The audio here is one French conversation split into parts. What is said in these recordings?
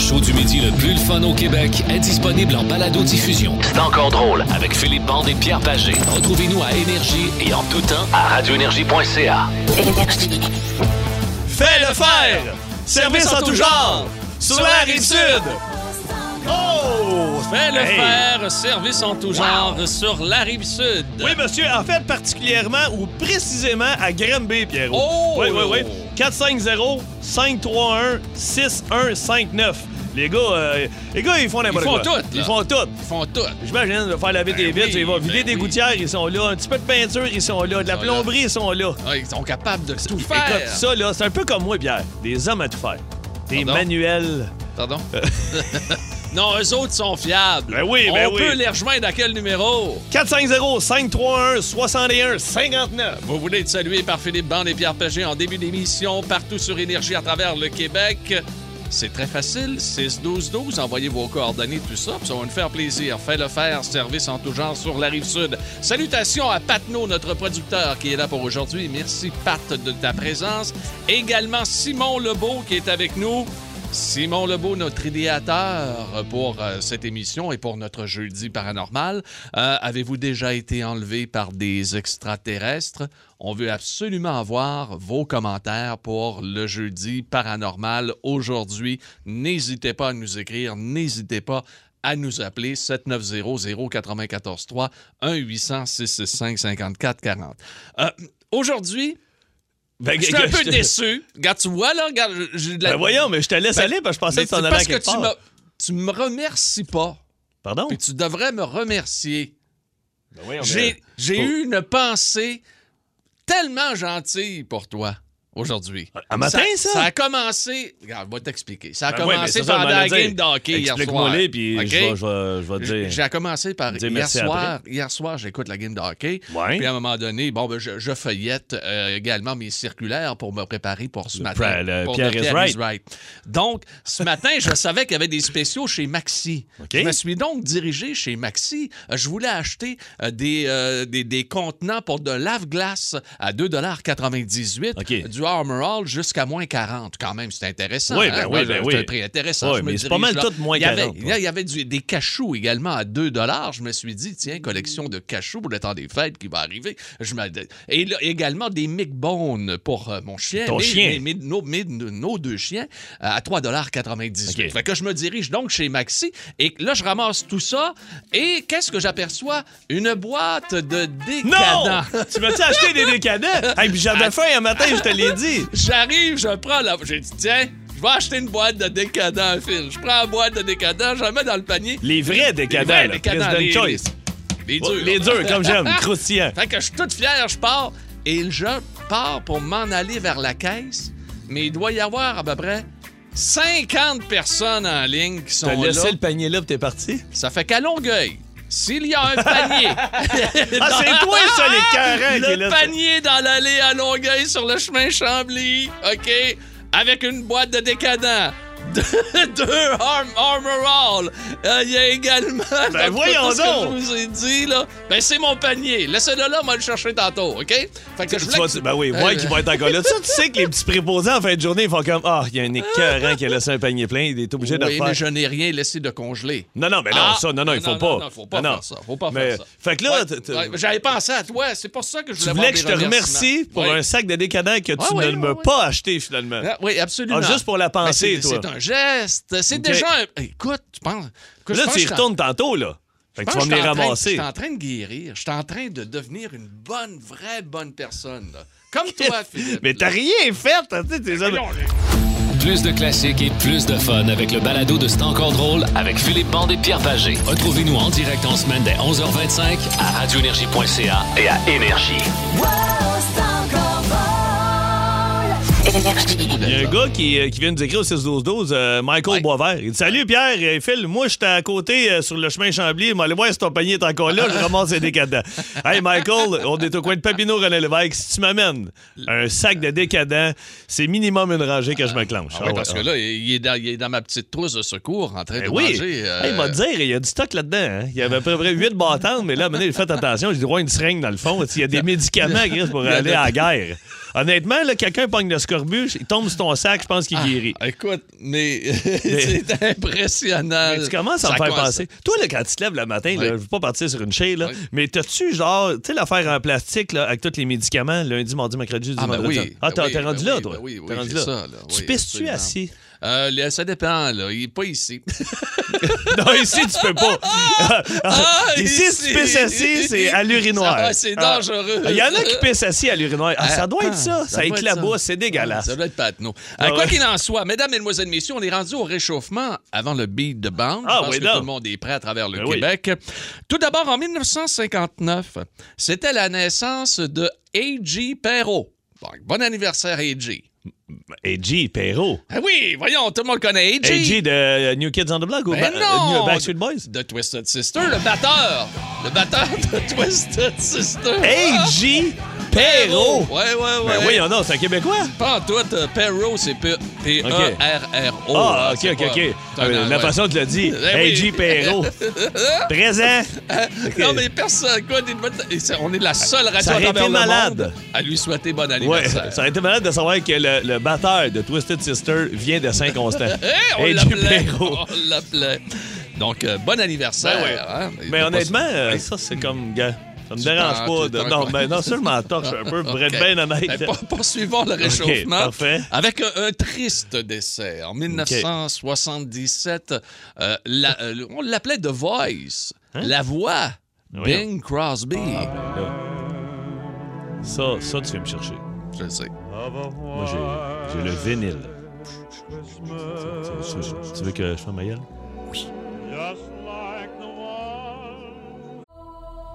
Show du midi le plus le fun au Québec est disponible en balado-diffusion. C'est encore drôle avec Philippe Bande et Pierre Pagé. Retrouvez-nous à Énergie et en tout temps à radioénergie.ca. Fais le faire! Service en tout genre! Sur la rive sud! Fais le Hey! faire, service en tout genre sur la rive sud. Oui, monsieur, en fait, particulièrement ou précisément à Granby, Pierrot. Oh! Oui, oui, oui. 450-531-6159. Les gars, euh, les gars, ils font n'importe Ils font quoi. tout, Ils font tout. Ils font tout. J'imagine, de faire laver des Ben vitres, oui, ils vont vider ben des oui. gouttières, ils sont là. Un petit peu de peinture, ils sont là. De la là. plomberie, ils sont là. Ah, ils sont capables de tout Écoute, faire. ça, là, c'est un peu comme moi, Pierre. Des hommes à tout faire. Des Pardon? manuels. Pardon? non, eux autres sont fiables. Ben oui, ben On oui. peut les rejoindre à quel numéro? 450-531-6159. Vous voulez être salué par Philippe Bande et Pierre Pagé en début d'émission partout sur Énergie à travers le Québec. C'est très facile, 6-12-12, envoyez vos coordonnées, tout ça, puis ça va nous faire plaisir. Fais le faire, service en tout genre sur la rive sud. Salutations à Patno, notre producteur qui est là pour aujourd'hui. Merci Pat de ta présence. Également Simon Lebeau qui est avec nous. Simon Lebeau, notre idéateur pour euh, cette émission et pour notre jeudi paranormal. Euh, Avez-vous déjà été enlevé par des extraterrestres? On veut absolument avoir vos commentaires pour le jeudi paranormal aujourd'hui. N'hésitez pas à nous écrire, n'hésitez pas à nous appeler 790-0943 1-800-665-5440. Euh, aujourd'hui, Ben, je suis un peu déçu. Regarde, tu vois, là, regarde, j'ai de la... Ben voyons, mais je te laisse Ben, aller parce que je pensais que t'en allais à que tu part. me, tu me remercies pas. Pardon? Puis tu devrais me remercier. Ben J'ai Oh. eu une pensée tellement gentille pour toi aujourd'hui. Un matin, ça? Ça? a commencé. Regarde, je vais t'expliquer. Ça a Ben commencé ça, pendant la game dire. de hockey hier soir. Explique-moi-les, puis je vais- te dire. J'ai commencé par hier soir. après. Hier soir, j'écoute la game de hockey. Ouais. Puis à un moment donné, bon, ben, je, je feuillette euh, également mes circulaires pour me préparer pour ce Le matin. le pour Pierre le is right. Donc, ce matin, je savais qu'il y avait des spéciaux chez Maxi. OK. Je me suis donc dirigé chez Maxi. Euh, Je voulais acheter euh, des, euh, des, des contenants pour de lave-glace à 2,98 OK. du Armor All jusqu'à moins 40. Quand même, c'est intéressant. Oui, hein? ben oui, ben c'est oui. un prix intéressant. Oui, mais c'est pas mal là. tout moins Il y avait- 40, Il y avait du- des cachous également à 2 Je me suis dit, tiens, collection de cachous pour le temps des fêtes qui va arriver. Je Et là, également des Mick Bones pour euh, mon chien. Ton Mes- chien. mes- mes- nos, deux chiens euh, à 3,98 OK. Fait que je me dirige donc chez Maxi et là, je ramasse tout ça et qu'est-ce que j'aperçois? Une boîte de Non! décadents. tu m'as-tu acheté des décadents? hey, puis j'avais faim un matin, je te l'ai dit. J'arrive, je prends la. J'ai dit, tiens, je vais acheter une boîte de décadents, Phil. Je prends la boîte de décadents, je la mets dans le panier. Les vrais décadents, vrais là. décadents, les- Choice. Les Oh, durs. Les durs, comme j'aime, croustillants. Fait que je suis toute fier, je pars et je pars pour m'en aller vers la caisse. Mais il doit y avoir à peu près 50 personnes en ligne qui sont T'as là. laissé le panier là, puis t'es parti? Ça fait qu'à Longueuil, s'il y a un panier... Ah, c'est toi, ça, les carrés, qui est Le là. panier dans l'allée à Longueuil sur le chemin Chambly, OK? Avec une boîte de décadents. Deux, arm, Armor All. Euh, Il y a également. Ben, voyons ce que donc. je vous ai dit, là. Ben, c'est mon panier. Laissez-le là, moi le chercher tantôt, OK? Fait que je Tu voulais ben oui, ouais, qui va être encore là. Tu sais que les petits préposés en fin de journée, ils font comme Ah, il y a un écœurant qui a laissé un panier plein, il est obligé de le faire. mais je n'ai rien laissé de congelé. Non, non, mais non, Ah! ça, non, non, il faut pas. Non, non, faut pas faire ça. Faut pas faire ça. Fait que là, j'avais pensé à toi. C'est pour ça que je Tu voulais voulais avoir que je te remercie pour un sac de décadents que tu ne ouais. pas acheté finalement. Ah, oui, absolument. Ah, juste pour la pensée, c'est- toi. Geste. C'est déjà un... Écoute, tu penses... Là, pense tu y retournes tantôt, là. Fait que tu vas train- ramasser. Je suis en train de guérir. Je suis en train de devenir une bonne, vraie bonne personne. là. Comme toi, Philippe. Mais t'as rien fait, hein, tu sais, t'es hommes- Plus de classiques et plus de fun avec le balado de C'est encore drôle avec Philippe Bande et Pierre Pagé. Retrouvez-nous en direct en semaine dès 11h25 à radioénergie.ca et à Énergie. Énergie. Il y a un gars qui, euh, qui vient nous écrire au 6-12-12, euh, Michael Ouais. Boisvert. Il dit Salut Pierre, Euh, Phil, moi j'étais à côté euh, sur le chemin Chambly, mais allez voir si ton panier est encore là, je ramasse les décadents. Hey Michael, on est au coin de Papineau, René Lévesque. Si tu m'amènes un sac de décadents, c'est minimum une rangée que je me clenche. Ah ouais, parce que là, il est, dans, il est dans ma petite trousse de secours en train Ben de oui. manger. euh, Hey, il m'a dit, il y a du stock là-dedans. hein. Il y avait à peu près 8 bâtons, mais là, maintenant, il fait attention. J'ai droit à une seringue dans le fond. Il y a des médicaments pour aller à la guerre. Honnêtement, là, quelqu'un pogne le scorbut, il tombe sur ton sac, je pense qu'il guérit. Ah, écoute, mais, c'est impressionnant. Mais tu commences à me Ça faire commence- penser. Toi, là, quand tu te lèves le matin, là, Oui. je veux pas partir sur une chaise, là, Oui. mais t'as-tu, genre, tu sais, l'affaire en plastique, là, avec tous les médicaments, lundi, mardi, mercredi, jeudi, Ah, ben oui. Ah, Ben t'es rendu ben là, oui, toi? oui, oui, rendu là. ça, là. Tu pisses-tu assis? Euh, ça dépend, là. Il est pas ici. non, ici, tu peux pas. Ah, ici, si tu pisses assis, c'est à l'urinoir. Ah, c'est Ah. dangereux. Il y en a qui pissent assis à l'urinoir. Ah, ça doit être ça. Ça, être éclabousse, c'est dégueulasse. Ça doit être patno. Ah quoi qu'il en soit, mesdames, mesdemoiselles, messieurs, on est rendu au réchauffement avant le beat de bande. Ah, oui, que tout le monde est prêt à travers le Ben oui. Québec. Tout d'abord, en 1959, c'était la naissance de A.G. Perrault. Donc, bon anniversaire, A.G. AG, Perrault. Ah oui, voyons, tout le monde connaît A.G. AG de New Kids on the Block ou Ben non! euh, New Backstreet Boys? De Twisted Sister, le batteur. Le batteur de Twisted Sister. AG Perrault. Ouais, ouais, ouais. Ben oui, non, c'est un Québécois. Pas en tout, euh, Perrault, c'est P-E-R-R-O. Ah, ok, ok, ok. un- La façon que tu l'as dit. AG Perrault. Présent. Non, mais personne, quoi, on est la seule radio Ça aurait à travers malade. à lui souhaiter bon Ouais, anniversaire. ça aurait été malade de savoir que le, le batteur de Twisted Sister vient de Saint-Constant. Eh, on l'appelait. On l'appelait. Donc, euh, bon anniversaire. Ben ouais. hein. Mais faut honnêtement, pas- euh, ça, c'est comme, gars, ça me dérange pas. de- non, mais non, ça, je m'en torche un peu, pour être OK. bien honnête. Ben, pour- poursuivons le réchauffement. parfait. Avec un, un triste décès. En 1977, euh, la- euh, on l'appelait The Voice. La voix. Hein? Ah. Bing Crosby. Là. Ça, ça, tu viens me chercher. Je le sais. Moi, j'ai, le vinyle. Tu, veux que je fasse ma gueule?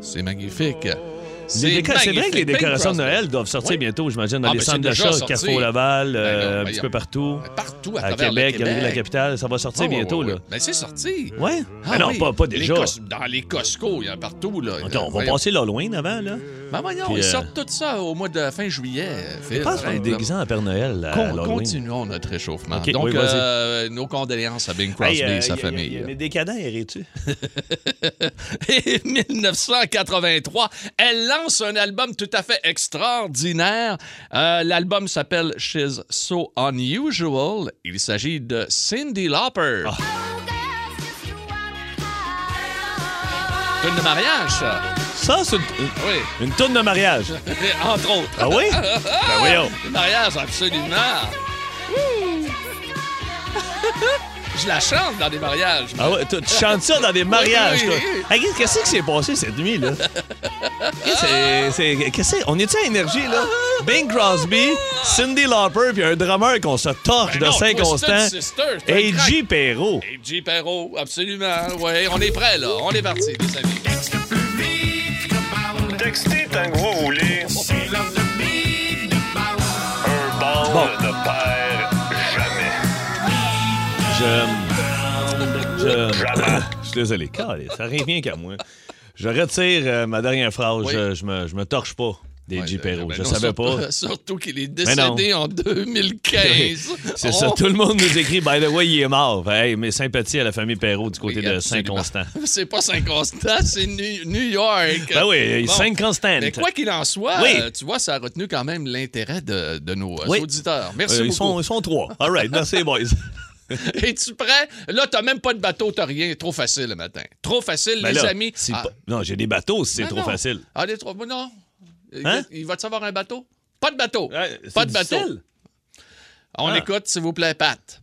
C'est magnifique. Les C'est vrai que les décorations de. Noël doivent sortir Oui. bientôt, j'imagine, dans Ah, les ben, centres d'achat. Carrefour Laval, Ben euh, un petit peu partout. Partout à, À travers Québec, le Québec. la Capitale, ça va sortir Ah, ouais, bientôt, ouais, là. ouais. Ben, c'est sorti. Ouais? Ah Ah non, oui. pas, pas Les déjà. cos- dans les Costco, il y en a partout. Là. Attends, on va Voyons. passer l'Halloween avant, là. Ben voyons, Puis, ils euh, sortent tout ça au mois de fin juillet. Je pense qu'on est déguisé en Père Noël à Con- l'Halloween. continuons notre réchauffement. Donc, euh, nos condoléances à Bing Crosby euh, et sa famille. Mais décadent? Et 1983, elle lance un album tout à fait extraordinaire. Euh, L'album s'appelle She's So Unusual. Il s'agit de Cindy Lauper. Ah. Tune de mariage, ça. Ça, c'est une, Oui, une tourne de mariage. entre autres. Ah oui? ben voyons. Mariage, absolument. Je la chante dans des mariages. Ah ouais, tu, tu chantes ça dans des mariages, Oui, toi. oui, oui. Hey, qu'est- Qu'est-ce qui s'est passé cette nuit, là? Qu'est-ce que on est-tu à énergie, là? Bing Crosby, Cindy Lauper, puis un drummer qu'on se torche Ben de Saint-Constant. C'est un crack. A.J. Perrault. A.J. Perrault, absolument. Oui, on est prêt, là. On est parti, les amis. Textez tant Je. Je. Je suis désolé. Calé, Ça revient qu'à moi. Je retire euh, ma dernière phrase. Oui. Je, je me, je me torche pas d'A.J. Ouais, Perrault. ben je non, savais surtout- pas. Surtout qu'il est décédé en 2015. C'est Oh. ça. Tout le monde nous écrit, by the way, il est mort. Hey, mes sympathies à la famille Perrault du côté Oui, de. Saint-Constant. C'est pas Saint-Constant, c'est New, York. Ben oui, Bon. Saint-Constant. Mais quoi qu'il en soit, Oui. euh, tu vois, ça a retenu quand même l'intérêt de, de nos euh, Oui. auditeurs. Merci Euh, ils, beaucoup. sont, ils sont trois. All right, merci, boys. Es-tu prêt? Là, t'as même pas de bateau, t'as rien. Trop facile le matin. Trop facile, Ben les là, amis. Ah, pas- Non, j'ai des bateaux si c'est ben trop non. facile. Ah, des trop... Non. Il- Hein? Il va-tu avoir un bateau? Pas de bateau. Ouais, pas de bateau. On Ah. écoute, s'il vous plaît, Pat.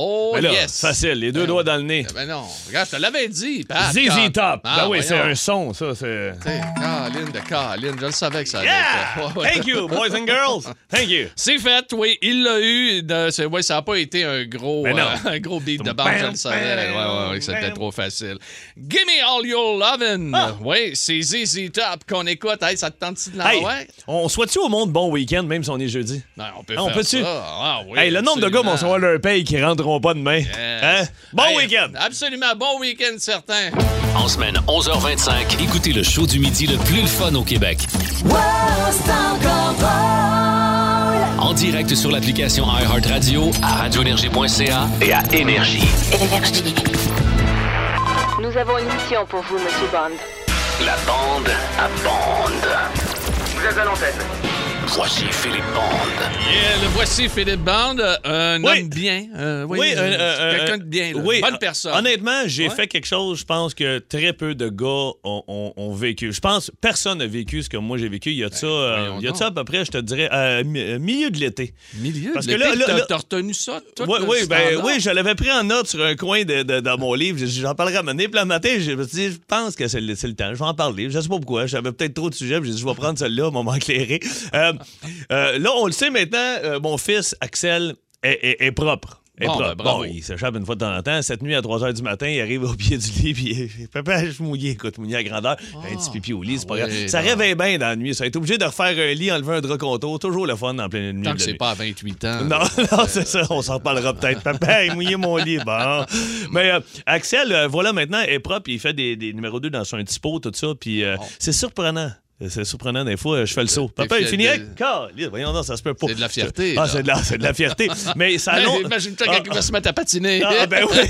Oh, Ben là, yes. facile, les deux Ben doigts dans le nez. Ben non, regarde, je te l'avais dit, Pat. ZZ Top. Ah, ben oui, c'est un son, ça. C'est. Caroline de Caroline, je le savais que ça allait Yeah! être. Ouais. Thank you, boys and girls. Thank you. C'est fait, oui, il l'a eu. De- ouais, ça n'a pas été un gros, Ben euh, un gros beat de bande, je le savais. Ouais, ouais, ouais, c'était trop facile. Gimme all your lovin'. Ah. Oui, c'est ZZ Top qu'on écoute. Hey, ça te tente-tu de Hey, l'envoyer? on souhaite-tu au monde bon week-end, même si on est jeudi? Non, on peut Ah, on faire peut-tu? ça. Ah, oui, hey, le nombre de gars vont recevoir leur paye qui rentreront pas demain. Yes. Hein? Bon Hey, week-end! Absolument, bon week-end certain. En semaine 11h25, écoutez le show du midi le plus le fun au Québec. En direct sur l'application iHeartRadio, à radioénergie.ca et à Énergie. Nous avons une mission pour vous, Monsieur Bond. La bande à bande. Vous êtes à l'antenne. Voici Philippe Bande. Yeah, le voici Philippe Band, un Oui. homme bien. euh, oui, Oui, euh, un- un- quelqu'un un- de bien. là. oui, Bonne hon- personne. Honnêtement, j'ai Ouais. fait quelque chose, je pense que très peu de gars ont, ont- ont vécu. Je pense que personne n'a vécu ce que moi j'ai vécu. Il y a de ça, euh, Ben, voyons il y a de ça à peu près, je te dirais, euh, milieu de l'été. Milieu Parce de que là- l'été, là- t'as- là- t'as retenu ça, toi, Oui, oui, ben, oui, je l'avais pris en note sur un coin de, de- dans mon livre. J'en parlerai à mener. Puis le matin, je me suis dit, je pense que c'est le, c'est le temps. Je vais en parler. Je sais pas pourquoi. J'avais peut-être trop de sujets. J'ai dit, je vais prendre celle-là, moment éclairé. Euh, euh, là, on le sait maintenant, euh, mon fils, Axel, est, est- est propre. Est Bon, propre. ben, bravo. Bon, il s'échappe une fois de temps en temps. Cette nuit, à 3 h du matin, il arrive au pied du lit, puis il- Papa, je suis mouillé, écoute, mouillé à grandeur. un petit pipi au lit, c'est pas oui, grave. Ça bon. réveille bien dans la nuit. Ça a été obligé de refaire un lit, enlever un drap contour. Toujours le fun en pleine nuit. Tant que c'est pas à 28 ans. Non, non, c'est ça. On s'en reparlera peut-être. Papa, il mouillé mon lit. Bon. Mais euh, Axel, euh, voilà, maintenant, est propre. Il fait des, des numéros 2 dans son petit pot, tout ça. Puis c'est surprenant. C'est surprenant, des fois, je fais le saut. Papa, il finit de- avec. Caliste, Voyons, non, ça se peut pas. C'est de la fierté, Ah, c'est de, la- de la fierté. Mais ça long- Imagine-toi Ah, quelqu'un va se mettre à patiner. ah, ben oui,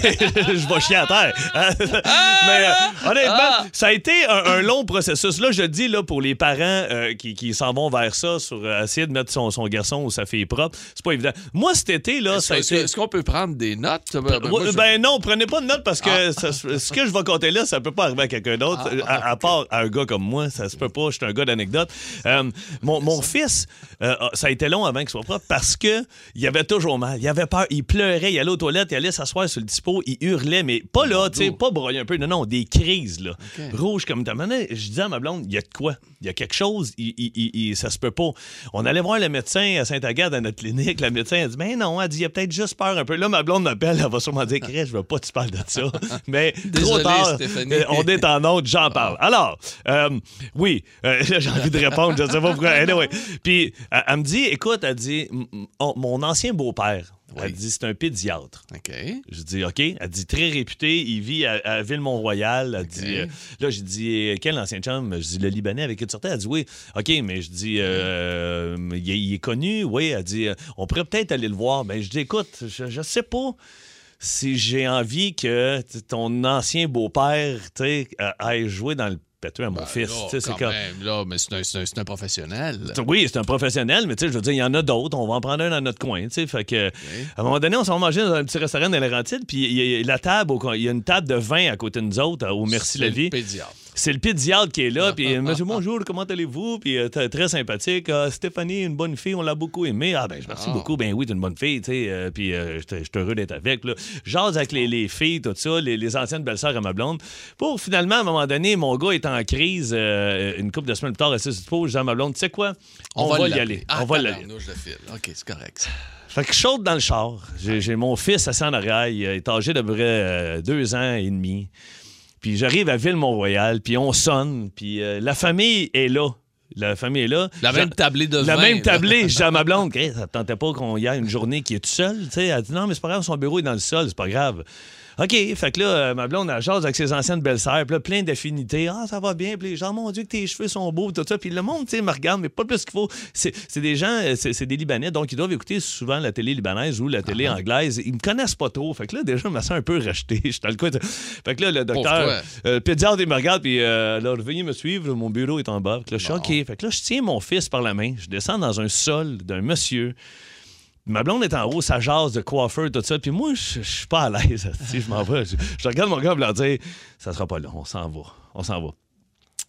je vais chier à terre. Hein? Mais euh, honnêtement, Ah! ça a été un, un long processus. Là, je le dis là, pour les parents euh, qui, qui s'en vont vers ça, sur euh, essayer de mettre son, son garçon ou sa fille propre, c'est pas évident. Moi, cet été, là, Est-ce été. est-ce qu'on peut prendre des notes? Ben, ben, Ouais, moi, je- Ben non, prenez pas de notes parce que ça se- ce que je vais compter là, ça peut pas arriver à quelqu'un d'autre. Ah, à, à part à un gars comme moi, ça se peut pas. Je suis un gars d'anecdote. Euh, mon mon fils, euh, ça a été long avant qu'il soit propre parce que il avait toujours mal. Il avait peur. Il pleurait. Il allait aux toilettes. Il allait s'asseoir sur le dispo. Il hurlait, mais pas là, tu sais, pas broyer un peu. Non, non, des crises là, rouges comme ta Je disais à ma blonde, il y a de quoi? Il y a quelque chose. Il, il- il- il- ça se peut pas. On allait voir le médecin à Saint-Agathe à notre clinique. Le médecin a dit, mais non, elle dit, il a peut-être juste peur un peu. Là, ma blonde m'appelle. Elle va sûrement dire, je veux pas que tu parles de ça. Mais trop Désolé, tard. Stéphanie. Euh, On est en autre, j'en parle. Alors, euh, oui, euh, j'ai envie de répondre, je sais pas pourquoi. Anyway. Puis, elle, elle me dit, écoute, elle dit, oh, mon ancien beau-père, elle dit, c'est un pédiatre. Je dis, OK. Elle dit, très réputé, il vit à, à Ville-Mont-Royal. Elle dit, euh, là, j'ai dit, euh, quel ancien chum? Je dis, le Libanais avec qui tu sortais? Elle dit, oui. OK, mais je dis, euh, il, est- il est connu? Oui. Elle dit, on pourrait peut-être aller le voir. Ben, je dis, écoute, je, je sais pas si j'ai envie que ton ancien beau-père, aille jouer dans le péteux à mon fils. Ben sais, c'est quand même, là, mais c'est un, c'est un- professionnel. oui, c'est un professionnel, mais tu sais, je veux dire, il y en a d'autres. On va en prendre un dans notre coin, tu sais. Fait que, à un moment donné, on s'en va manger dans un petit restaurant de Laurentides, puis il y a la table, il y a une table de vin à côté de nous autres, au Merci la le vie. pédiatre. C'est le pédiatre qui est là, puis monsieur, bonjour, comment allez-vous? Puis euh, très sympathique. Ah, Stéphanie, une bonne fille, on l'a beaucoup aimée. Ah, ben, je merci Ah. beaucoup. Ben oui, t'es une bonne fille, tu sais. euh, puis euh, j'étais j'étais heureux d'être avec. Là. Jase avec les, les filles, tout ça, les, les anciennes belles-sœurs à ma blonde. Pour finalement, à un moment donné, mon gars est en crise, euh, une couple de semaines plus tard, le pot, je dis à ma blonde, tu sais quoi? On, va, y aller. Ah, on va y aller. tabarnouche de fil. OK, c'est correct. Fait que je saute dans le char. J'ai j'ai mon fils assis en arrière. Il est âgé d'à peu près deux ans et demi. Puis j'arrive à Ville-Mont-Royal, puis on sonne, puis euh, la famille est là. La famille est là. La même tablée de La vin, même là. tablée. Je dis à ma blonde, ça te tentait pas qu'on y ait une journée qui est tout seul? Tu sais, elle dit non, mais c'est pas grave, son bureau est dans le sol, c'est pas grave. OK, fait que là, euh, ma blonde, elle jase avec ses anciennes belles-sœurs, puis là, plein d'affinités. Ah, ça va bien, puis les gens, mon Dieu, que tes cheveux sont beaux, tout ça. Puis le monde, tu sais, me regarde, mais pas plus qu'il faut. C'est des gens, euh, c'est des Libanais, donc ils doivent écouter souvent la télé libanaise ou la télé Ah. anglaise. Ils me connaissent pas trop. Fait que là, déjà, je me sens un peu rejeté. Je le de- Fait que là, le docteur, euh, le pédiatre, il me regarde, puis euh, là, veuillez me suivre, mon bureau est en bas. Fait que là, je suis OK. Fait que là, je tiens mon fils par la main, je descends dans un sol d'un monsieur. Ma blonde est en haut, ça jase de coiffeur, tout ça. Puis moi, je suis pas à l'aise. Je m'en vais. Je, je regarde mon gars pour leur dire ça sera pas long, on s'en va. On s'en va.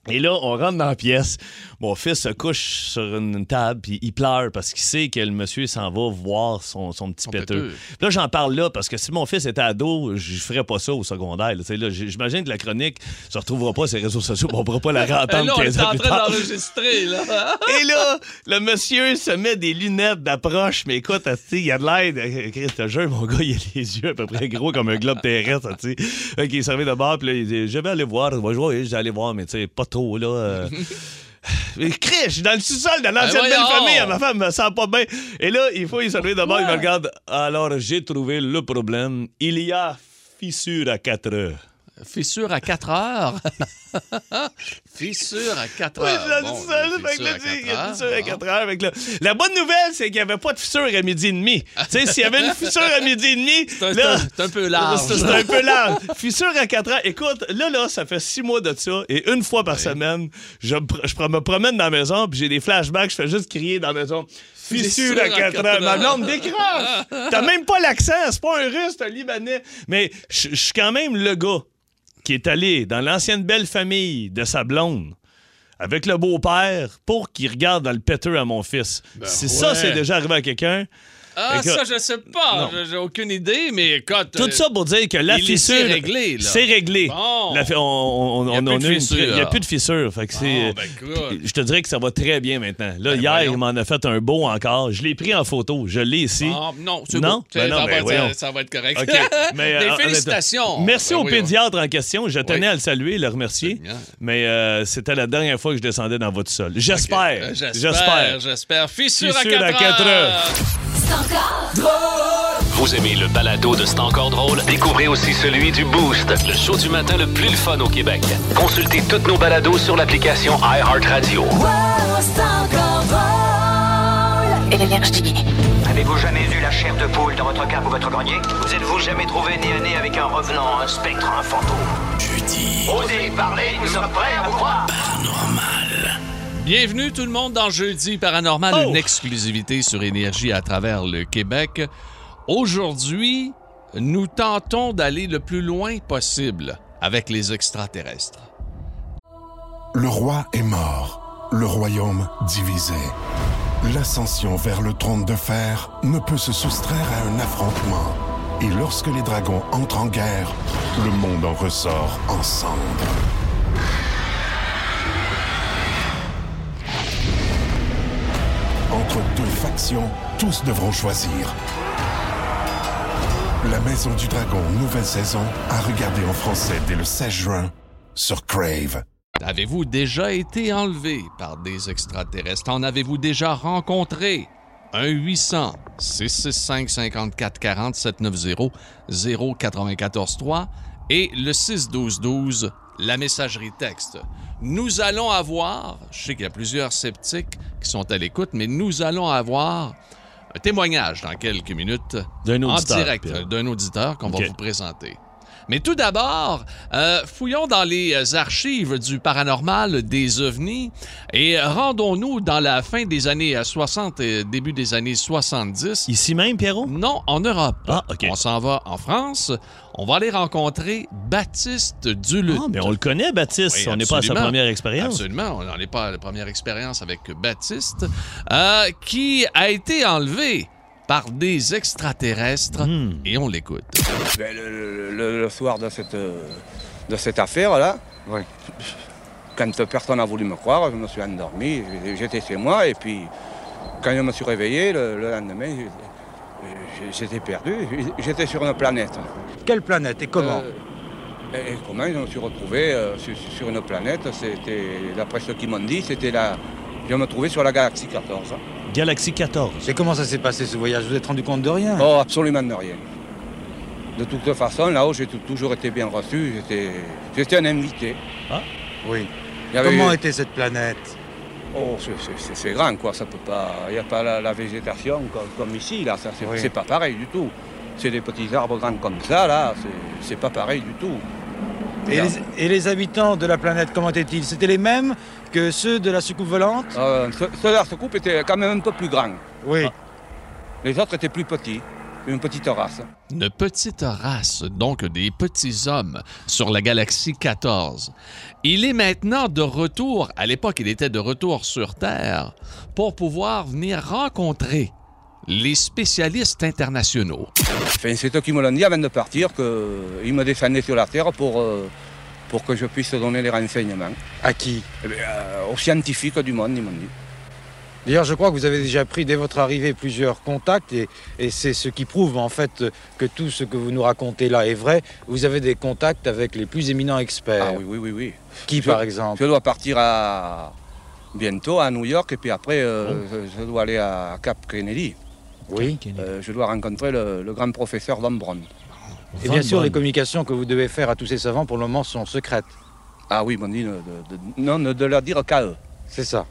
Et là, on rentre dans la pièce. Mon fils se couche sur une table, puis il pleure parce qu'il sait que le monsieur s'en va voir son, son petit péteux. Là, j'en parle là parce que si mon fils était ado, je ferais pas ça au secondaire. là. J'imagine que la chronique se retrouvera pas sur les réseaux sociaux, on pourra pas la réentendre on 15 est en train d'enregistrer, là. Et là, le monsieur se met des lunettes d'approche, mais écoute, il a de l'aide. Euh, Chris, te jure, mon gars, il a les yeux à peu près gros comme un globe terrestre, tu sais. Qu'il est servi de bord, puis là, il dit Je vais aller voir. Je vais, aller voir, mais tu sais, pas trop, là. euh. Je suis dans le sous-sol de l'ancienne Ben belle voyons! famille, ma femme me sent pas bien. Et là, il faut, il se lever de bord, il me regarde. Alors, j'ai trouvé le problème. Il y a fissure à 4 heures. Fissure à 4 heures. Fissure à 4 Oui, heures. je Bon, dis ça, là, fissure à tu sais, il y quatre a heures. une fissure à. 4 heures. La bonne nouvelle, c'est qu'il n'y avait pas de fissure à midi et demi. tu sais, s'il y avait une fissure à midi et demi, C'est un- là, c'est un peu large. C'est un peu large. Fissure à 4 heures. Écoute, là, là, ça fait 6 mois de ça. Et une fois par semaine, je, je me promène dans la maison, puis j'ai des flashbacks, je fais juste crier dans la maison. Fissure à 4 heures. Ma blonde décroche. T'as même pas l'accent. C'est pas un russe, c'est un libanais. Mais je suis quand même le gars qui est allé dans l'ancienne belle famille de sa blonde avec le beau-père pour qu'il regarde dans le péteux à mon fils. si ça, c'est déjà arrivé à quelqu'un, Ah, Écoute, ça, je sais pas. J'ai- aucune idée, mais écoute. tout ça pour dire que la fissure. c'est réglé. C'est réglé. Bon. La on, on- Il a a n'y a plus de fissure. Fait que ben, je te dirais que ça va très bien maintenant. Là, Ben, hier, voyons. il m'en a fait un beau encore. Je l'ai pris en photo. Je l'ai ici. Ah, non, c'est Non? Ben non, ça, va être, voyons. ça va être correct. Mais, euh, Des félicitations. Merci au oui, pédiatre en question. Je tenais Oui. à le saluer, le remercier. Mais euh, c'était la dernière fois que je descendais dans votre sol. J'espère. J'espère. J'espère. Fissure, à à 4 quatre heures. Vous aimez le balado de C'est encore drôle? Découvrez aussi celui du Boost, le show du matin le plus le fun au Québec. Consultez toutes nos balados sur l'application iHeartRadio. Énergie. Avez-vous jamais eu la chair de poule dans votre cave ou votre grenier? Vous êtes-vous jamais trouvé nez à nez avec un revenant, un spectre, un fantôme? Jeudi. Osez parler, nous sommes prêts à vous croire. Bienvenue tout le monde dans Jeudi Paranormal, Oh! une exclusivité sur Énergie à travers le Québec. Aujourd'hui, nous tentons d'aller le plus loin possible avec les extraterrestres. Le roi est mort, le royaume divisé. L'ascension vers le trône de fer ne peut se soustraire à un affrontement. Et lorsque les dragons entrent en guerre, le monde en ressort en cendres. Entre deux factions, tous devront choisir. La Maison du Dragon, nouvelle saison, à regarder en français dès le 16 juin sur Crave. Avez-vous déjà été enlevé par des extraterrestres? En avez-vous déjà rencontré? 1-800-665-4440-790-094-3 et le 612-12, la messagerie texte. Nous allons avoir, je sais qu'il y a plusieurs sceptiques qui sont à l'écoute, mais nous allons avoir un témoignage dans quelques minutes D'un en auditeur, direct d'un auditeur qu'on va vous présenter. Mais tout d'abord, euh, fouillons dans les archives du paranormal des ovnis et rendons-nous dans la fin des années 60 et début des années 70. Ici même, Pierrot? Non, en Europe. Ah, OK. On s'en va en France. On va aller rencontrer Baptiste Duluth. Ah, mais on le connaît, Baptiste. Oui, on n'est pas à sa première expérience. Absolument, on n'en est pas à la première expérience avec Baptiste, euh, qui a été enlevé par des extraterrestres Hmm. et on l'écoute. Ben, le, le- le- le soir de cette, de cette affaire-là, quand personne n'a voulu me croire, je me suis endormi, j'étais chez moi, et puis quand je me suis réveillé le, le lendemain, j'étais perdu, j'étais sur une planète. Quelle planète et comment Euh, et, et comment je me suis retrouvé euh, sur, sur une planète C'était, d'après ce qu'ils m'ont dit, c'était la... Je me trouvais sur la galaxie 14. Galaxie 14. Et comment ça s'est passé ce voyage? Vous vous êtes rendu compte de rien? Oh, absolument de rien. De toute façon, là-haut, j'ai tou- toujours été bien reçu. J'étais, j'étais un invité. Oui. Il y avait Comment eu- était cette planète? Oh, c'est, grand, quoi. Ça peut pas. Il n'y a pas la, la végétation comme, comme ici, là. Ça, c'est, Oui. pas pareil du tout. C'est des petits arbres grands comme ça, là. C'est pas pareil du tout. Et les, et les habitants de la planète, comment étaient-ils? C'était les mêmes que ceux de la soucoupe volante? Euh, ce- Ceux-là, ce couple était quand même un peu plus grand. Oui. Les autres étaient plus petits. Une petite race. Une petite race, donc des petits hommes, sur la galaxie 14. Il est maintenant de retour, à l'époque il était de retour sur Terre, pour pouvoir venir rencontrer les spécialistes internationaux. Enfin, c'est eux qui me l'ont dit avant de partir, qu'ils me descendaient sur la Terre pour, euh, pour que je puisse donner les renseignements. À qui? Eh bien, euh, Aux scientifiques du monde, ils m'ont dit. D'ailleurs, je crois que vous avez déjà pris dès votre arrivée plusieurs contacts et, et c'est ce qui prouve en fait que tout ce que vous nous racontez là est vrai. Vous avez des contacts avec les plus éminents experts. Ah oui, oui, oui, oui. Qui Je- par exemple? Je dois partir à... bientôt à New York et puis après, euh, je, je dois aller à Cap Kennedy. Oui. Euh, je dois rencontrer le, le grand professeur Van Braun. Et bien sûr, les communications que vous devez faire à tous ces savants pour le moment sont secrètes. Ah oui, m'ont dit de, non, ne de le dire qu'à eux. C'est ça.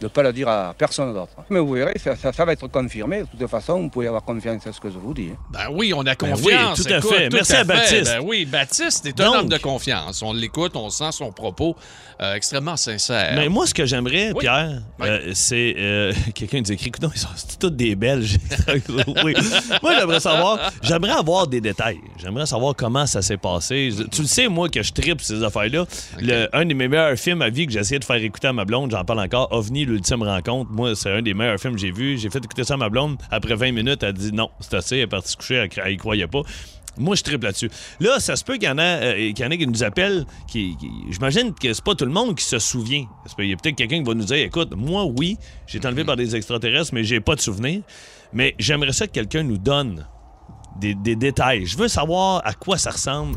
De ne pas le dire à personne d'autre. Mais vous verrez, ça, ça- ça va être confirmé. De toute façon, vous pouvez avoir confiance à ce que je vous dis. hein. Ben oui, on a Ben confiance. oui, tout à Écoute, fait. Merci à Baptiste. Ben oui, Baptiste est un homme de confiance. On l'écoute, on sent son propos euh, extrêmement sincère. Mais moi, ce que j'aimerais, Oui. Pierre, euh, c'est. euh, Quelqu'un nous écrit non, ils sont c'est tous des Belges. Oui. Moi, j'aimerais savoir. J'aimerais avoir des détails. J'aimerais savoir comment ça s'est passé. Je- Tu le sais, moi, que je tripe ces affaires-là. Le- un de mes meilleurs films à vie que j'ai essayé de faire écouter à ma blonde, j'en parle encore, OVNI, l'ultime rencontre. Moi, c'est un des meilleurs films que j'ai vu. J'ai fait écouter ça à ma blonde. Après 20 minutes, elle a dit non, c'est assez. Elle est partie se coucher, elle, y croyait pas. Moi, je triple là-dessus. Là, ça se peut qu'il y en a, euh, qui nous appellent. J'imagine que c'est pas tout le monde qui se souvient. Qu'il y a peut-être quelqu'un qui va nous dire écoute, moi, oui, j'ai été enlevé par des extraterrestres, mais j'ai pas de souvenir. Mais j'aimerais ça que quelqu'un nous donne des, des détails. Je veux savoir à quoi ça ressemble.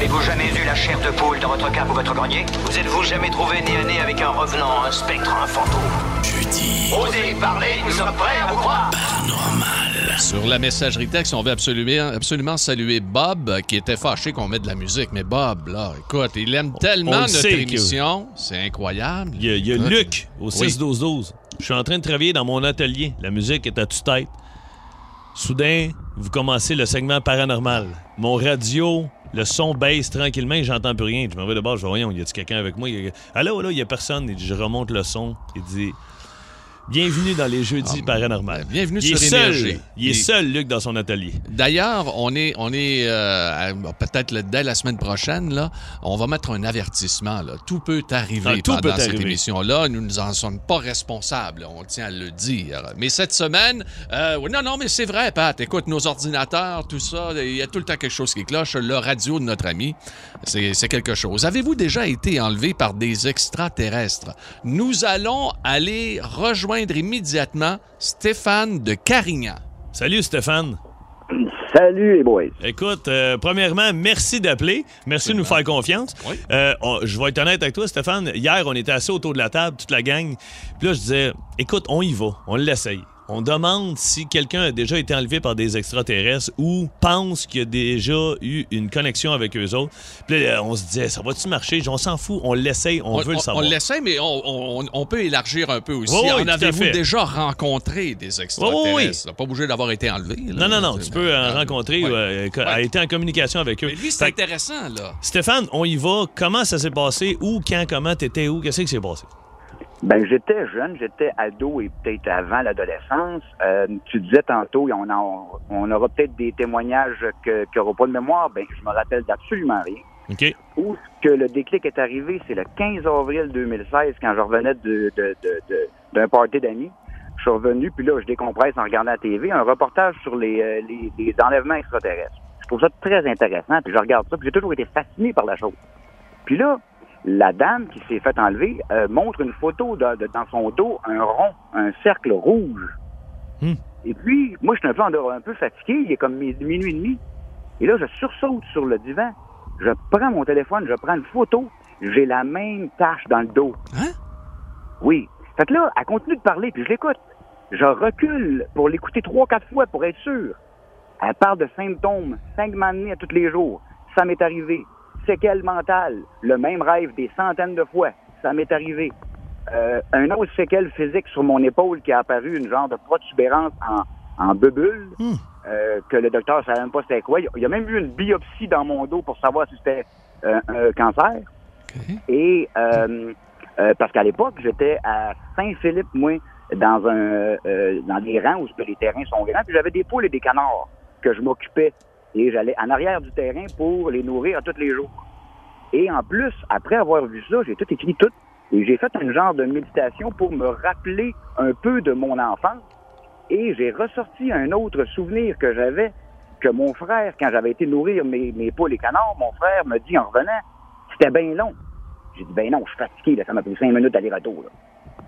Avez-vous jamais eu la chair de poule dans votre cave ou votre grenier Vous êtes-vous jamais trouvé nez à nez avec un revenant, un spectre, un fantôme Jeudi. Osez parler, nous sommes prêts à vous croire Sur la messagerie texte, on veut absolument, absolument saluer Bob, qui était fâché qu'on mette de la musique. Mais Bob, là, écoute, il aime On tellement le notre sait que- émission. C'est incroyable. Il y a, il y a. Luc au Oui. 6-12-12. Je suis en train de travailler dans mon atelier. La musique est à toute-tête. Soudain, vous commencez le segment paranormal. Mon radio, le son baisse tranquillement j'entends plus rien. Je m'en vais de bord, je dis, voyons, y a-tu quelqu'un avec moi? Il y a- Allô, là, il y a personne. Je remonte le son. Il dit, bienvenue dans les jeudis paranormaux. Ah, bienvenue il est sur seul. Énergie. Il est seul, Luc, dans son atelier. D'ailleurs, on est, on est euh, peut-être dès la semaine prochaine, là, on va mettre un avertissement. Là. Tout peut arriver Ah, tout pendant peut cette émission-là. Nous ne en sommes pas responsables. On tient à le dire. Mais cette semaine, euh, non, non, mais c'est vrai, Pat. Écoute, nos ordinateurs, tout ça, il y a tout le temps quelque chose qui cloche. Le radio de notre ami, c'est quelque chose. Avez-vous déjà été enlevé par des extraterrestres? Nous allons aller rejoindre immédiatement Stéphane de Carignan. Salut, Stéphane. Salut les boys. Écoute, euh, premièrement, merci d'appeler. Merci de nous faire confiance. Oui. Euh, on- je vais être honnête avec toi, Stéphane. Hier, on était assis autour de la table, toute la gang. Puis là, je disais, écoute, on y va, on l'essaye. On demande si quelqu'un a déjà été enlevé par des extraterrestres ou pense qu'il a déjà eu une connexion avec eux autres. Puis là, on se disait, ça va-tu marcher? On s'en fout, on l'essaye, on, veut le savoir. On l'essaie, mais on, on- on peut élargir un peu aussi. Oui, oui, en avez-vous déjà rencontré des extraterrestres? Oui, oui, là? Pas obligé d'avoir été enlevé. là. Non, non, non, tu peux en Euh, rencontrer, ouais. euh, Ouais. a été en communication avec eux. Mais lui, c'est intéressant, là. Stéphane, on y va. Comment ça s'est passé? Où, quand, comment, t'étais où? Qu'est-ce qui s'est passé? Ben j'étais jeune, j'étais ado et peut-être avant l'adolescence. Euh, tu disais tantôt, on, en- on aura peut-être des témoignages que- qui n'auront pas de mémoire. Ben je me rappelle d'absolument rien. OK. Où que le déclic est arrivé, c'est le 15 avril 2016 quand je revenais de, de- de- de- d'un party d'amis. Je suis revenu, puis là, je décompresse en regardant la TV, un reportage sur les, euh, les, les enlèvements extraterrestres. Je trouve ça très intéressant, puis je regarde ça, puis j'ai toujours été fasciné par la chose. Puis là, la dame qui s'est fait enlever euh, montre une photo de- de- dans son dos, un rond, un cercle rouge. Hmm. Et puis, moi, je suis un peu, un peu fatigué, il est comme mi- minuit et demi. Et là, je sursaute sur le divan, je prends mon téléphone, je prends une photo, j'ai la même tache dans le dos. Hein? Oui. Fait que là, elle continue de parler, puis je l'écoute. Je recule pour l'écouter trois, quatre fois pour être sûr. Elle parle de symptômes, cinq mannées à tous les jours. Ça m'est arrivé. Séquelles mentales, le même rêve des centaines de fois. Ça m'est arrivé. Euh, un autre séquelle physique sur mon épaule qui a apparu, une genre de protubérance en, en bubule, euh, que le docteur savait même pas c'était quoi. Il y a même eu une biopsie dans mon dos pour savoir si c'était euh, un cancer. Et parce qu'à l'époque, j'étais à Saint-Philippe, moi, dans un dans des rangs où les terrains sont grands, puis j'avais des poules et des canards que je m'occupais. Et j'allais en arrière du terrain pour les nourrir tous les jours. Et en plus, après avoir vu ça, j'ai tout écrit tout. Et j'ai fait un genre de méditation pour me rappeler un peu de mon enfance. Et j'ai ressorti un autre souvenir que j'avais, que mon frère, quand j'avais été nourrir mes, mes poules et canards, mon frère me dit en revenant, c'était bien long. J'ai dit, ben non, je suis fatigué, là, ça m'a pris cinq minutes d'aller-retour. là.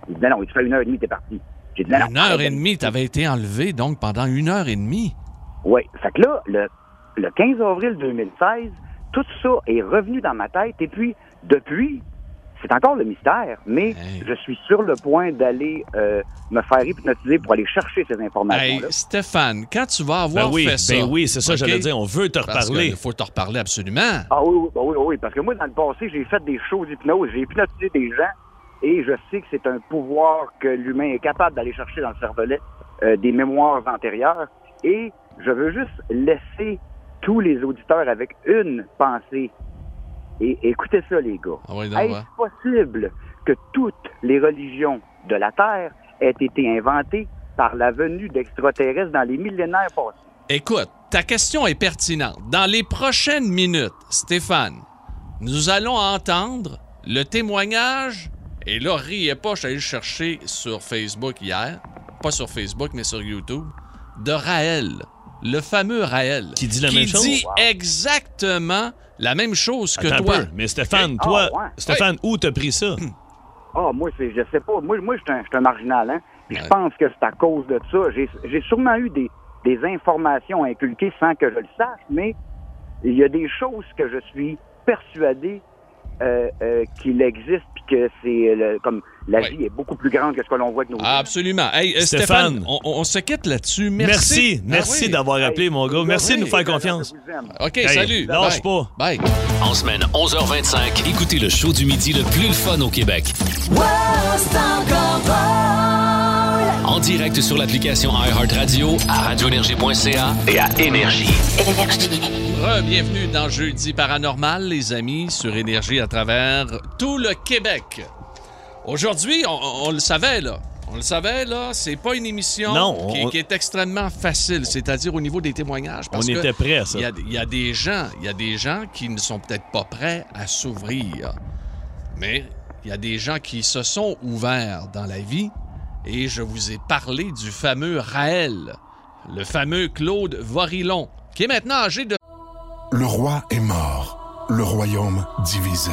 Il dit, ben non, il te fait une heure et demie, t'es parti. J'ai dit, ben non, Une heure et de- demie, t'avais été enlevé, donc, pendant une heure et demie. Oui. Fait que là, le, le 15 avril 2016, tout ça est revenu dans ma tête. Et puis, depuis, c'est encore le mystère, mais je suis sur le point d'aller euh, me faire hypnotiser pour aller chercher ces informations-là. Hey, Stéphane, quand tu vas avoir Ben oui, fait ça. ben oui, c'est ça, OK? j'allais dire, on veut te Parce reparler. Il faut te reparler absolument. Ah oui, oui, oui, oui, oui, parce que moi, dans le passé, j'ai fait des shows d'hypnose, j'ai hypnotisé des gens, et je sais que c'est un pouvoir que l'humain est capable d'aller chercher dans le cervelet euh, des mémoires antérieures. Et je veux juste laisser tous les auditeurs avec une pensée. Et écoutez ça, les gars. Ah oui, Est-ce ouais. possible que toutes les religions de la Terre aient été inventées par la venue d'extraterrestres dans les millénaires passés? Écoute, ta question est pertinente. Dans les prochaines minutes, Stéphane, nous allons entendre le témoignage. Et là, riez pas, je suis allé le chercher sur Facebook hier. Pas sur Facebook, mais sur YouTube. De Raël. Le fameux Raël. Qui dit la même chose? Qui dit Wow. exactement la même chose que Attends un toi. peu, Mais Stéphane, Ah, toi, ouais. Stéphane, où t'as pris ça? Ah, moi, c'est, je sais pas. Moi, moi je suis un, je suis un marginal, hein. Puis Je pense que c'est à cause de ça. J'ai, j'ai sûrement eu des, des informations inculquées sans que je le sache, mais il y a des choses que je suis persuadé euh, euh, qu'il existe puis que c'est le- comme la vie est beaucoup plus grande que ce que l'on voit avec nos yeux. Absolument. Hey, euh, Stéphane. Stéphane, on, on se quitte là-dessus. Merci, Merci. merci, Ah oui. d'avoir appelé, mon gars. Merci de nous faire confiance. OK, Hey, salut. Lâche Bye. pas. Bye. En semaine 11h25, écoutez le show du midi le plus fun au Québec. En direct sur l'application iHeartRadio, à radioénergie.ca et à Énergie. Re-bienvenue dans Jeudi Paranormal, les amis, sur Énergie à travers tout le Québec. Aujourd'hui, on, on le savait, là. On le savait, là, c'est pas une émission Non, qui, on- qui est extrêmement facile, c'est-à-dire au niveau des témoignages. parce On que était prêts à ça. Il y a, il y a des gens, il y a des gens qui ne sont peut-être pas prêts à s'ouvrir, mais il y a des gens qui se sont ouverts dans la vie, et je vous ai parlé du fameux Raël, le fameux Claude Vorillon, qui est maintenant âgé de Le roi est mort, le royaume divisé.